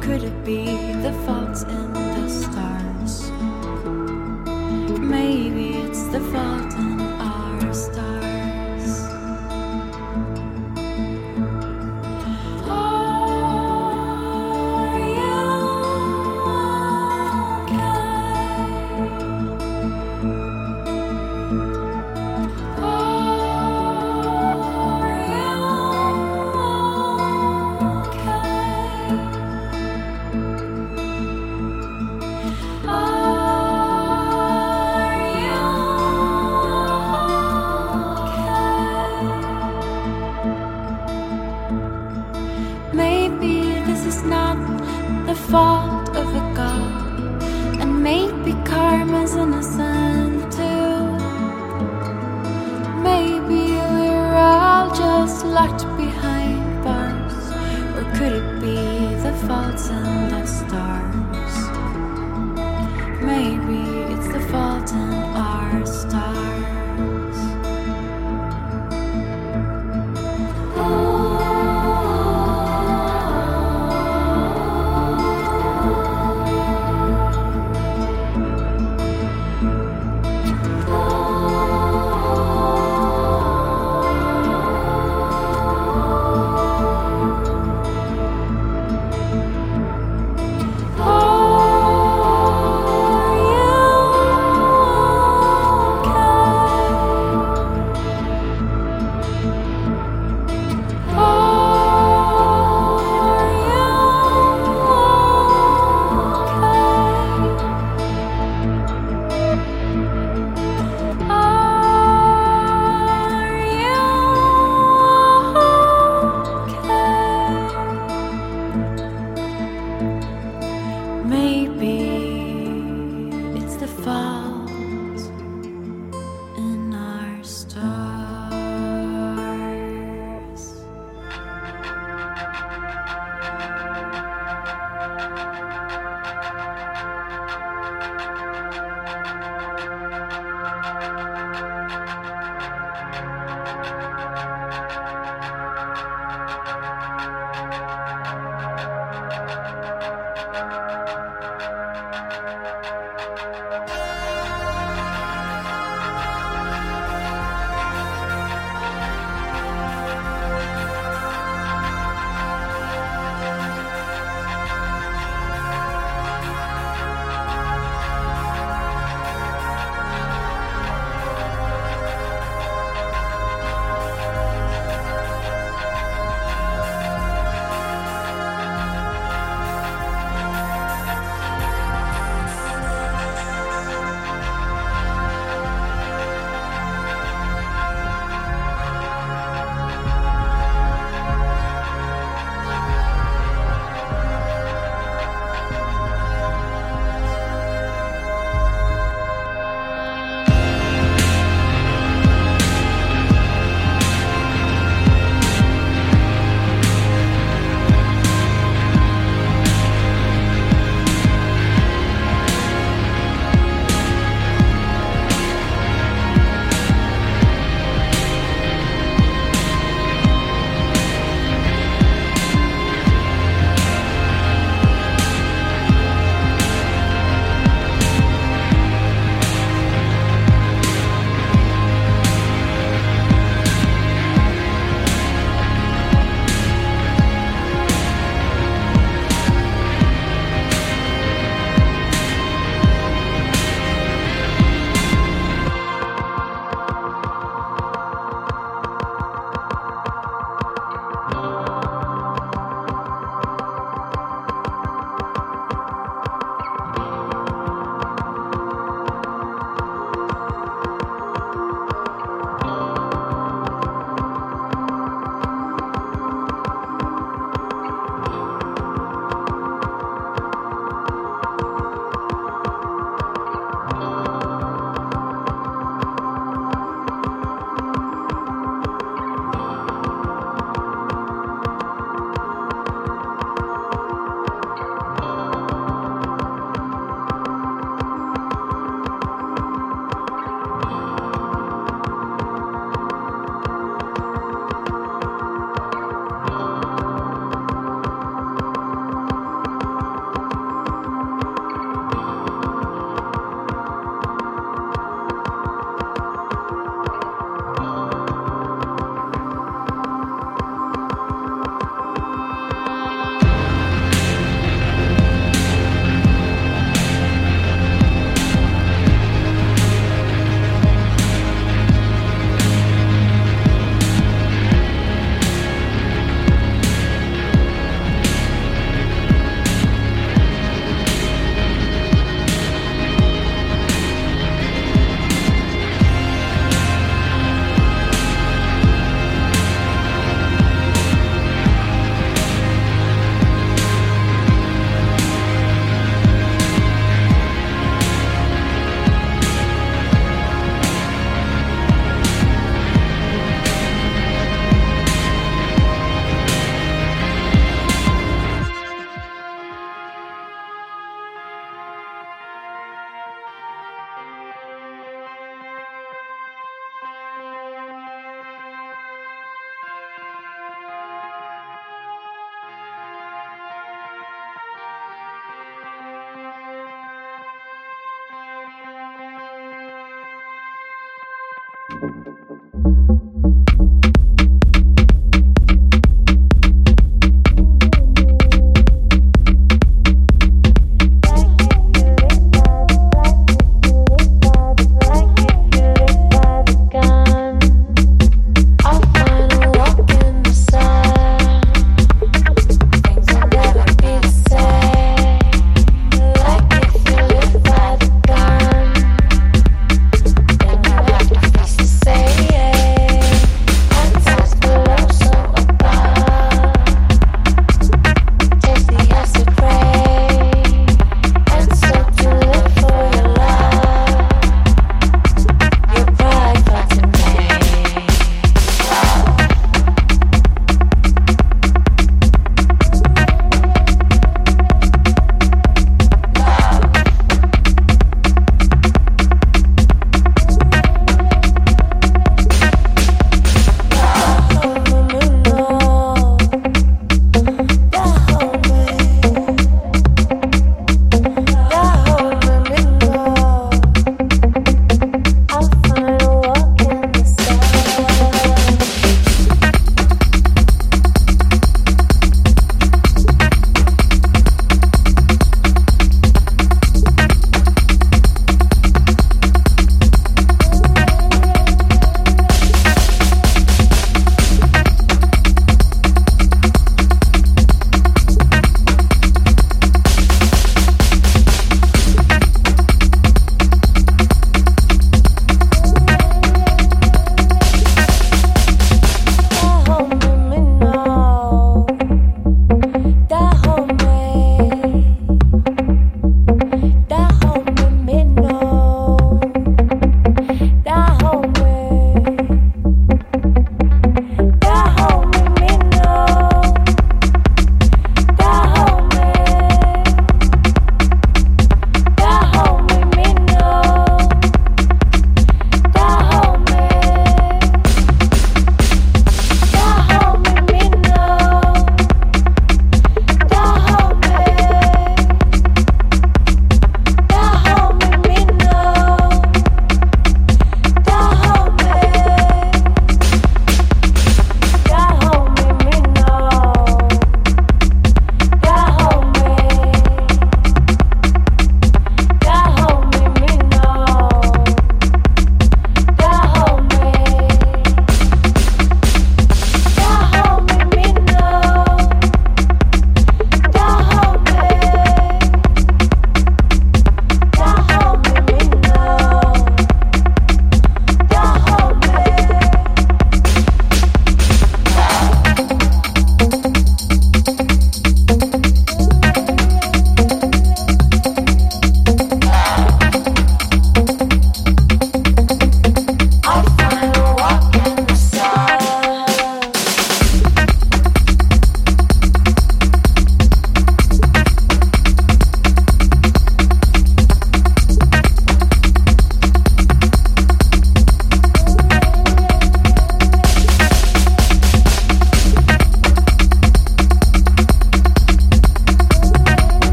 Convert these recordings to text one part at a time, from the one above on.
could it be the faults in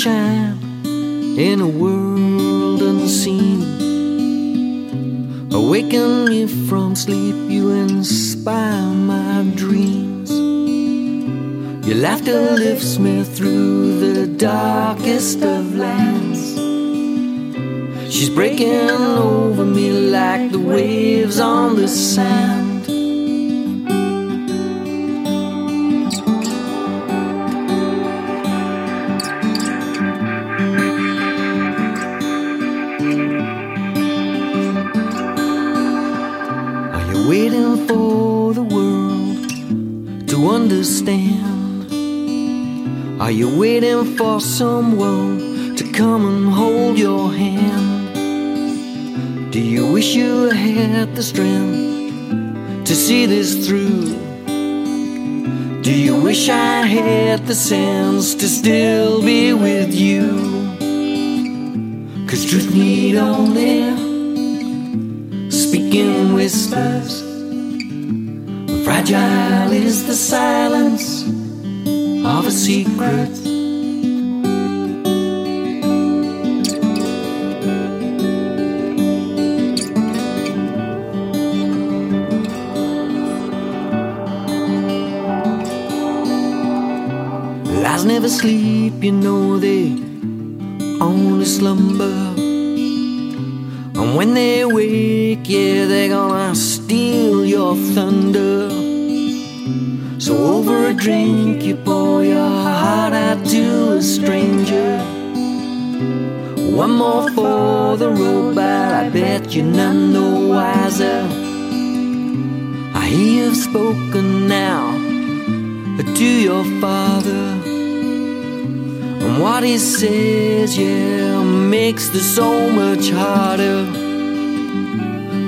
sparkle and shine in a world unseen. Awaken me from sleep, you inspire my dreams. Your laughter lifts me through the darkest of lands. She's breaking over me like the waves on the sand. Are you waiting for someone to come and hold your hand? Do you wish you had the strength to see this through? Do you wish I had the sense to still be with you? Cause truth need only speaking whispers. Fragile is the silence of a secret. Lies never sleep, you know they only slumber. And when they wake, yeah, they're gonna steal your thunder. So over a drink, you pour your heart out to a stranger. One more for the road, but I bet you're none the wiser. I hear you've spoken now to your father. And what he says, yeah, makes this so much harder.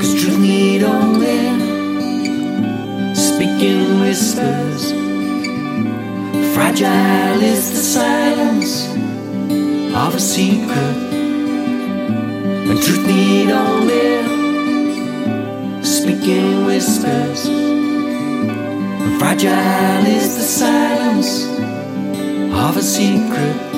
Cause truth need only speaking whispers. Fragile is the silence of a secret. And truth need only speak in whispers. Fragile is the silence of a secret.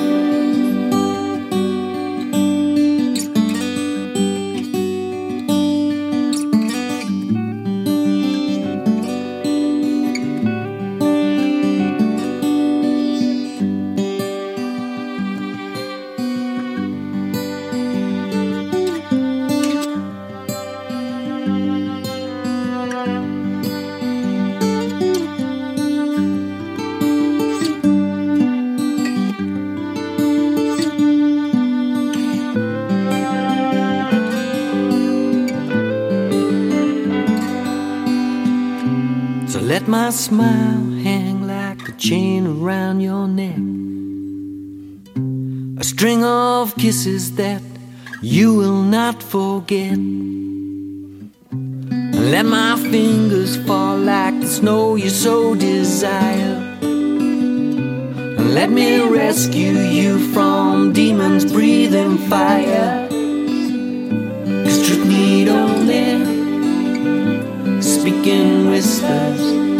My smile hang like a chain around your neck. A string of kisses that you will not forget. Let my fingers fall like the snow you so desire. Let me rescue you from demons breathing fire. Cause truth need only speaking whispers.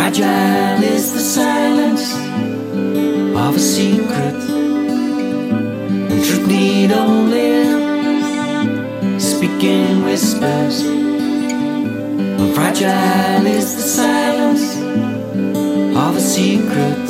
Fragile is the silence of a secret. Truth need only speak in whispers. Fragile is the silence of a secret.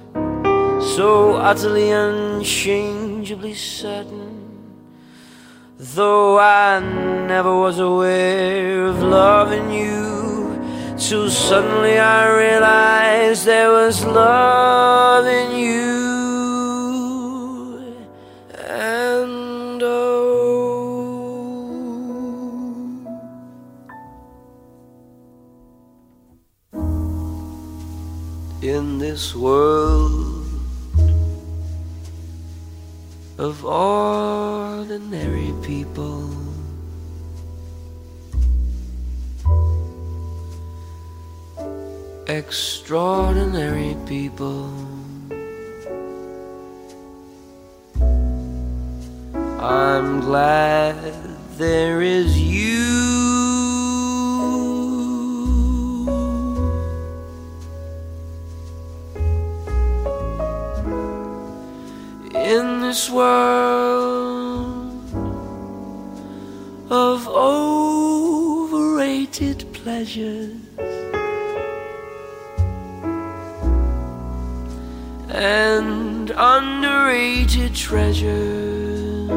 so utterly unchangeably certain. Though I never was aware of loving you till suddenly I realized there was love in you. And oh, in this world of ordinary people. extraordinary people. I'm glad there is you. In this world of overrated pleasures and underrated treasures.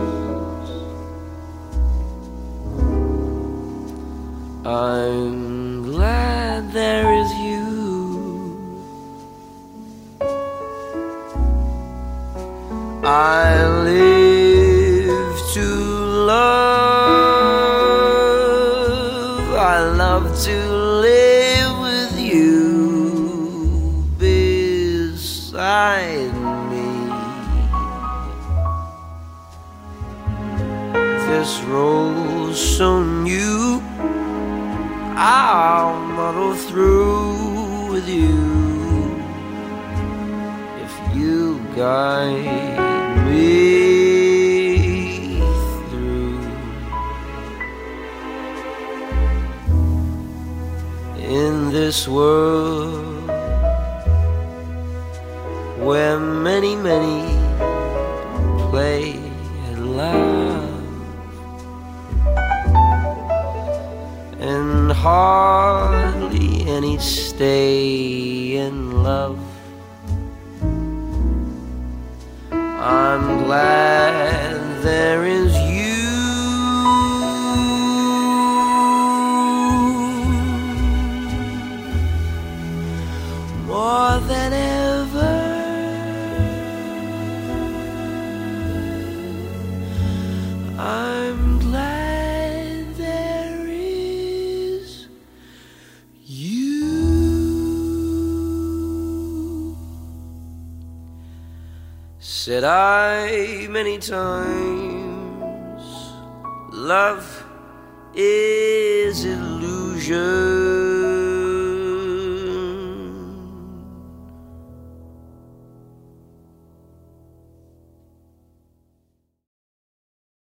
I'm glad there I'll muddle through with you if you guide me through. In this world where many, many hardly any stay in love. I'm glad there is Said I many times, love is illusion.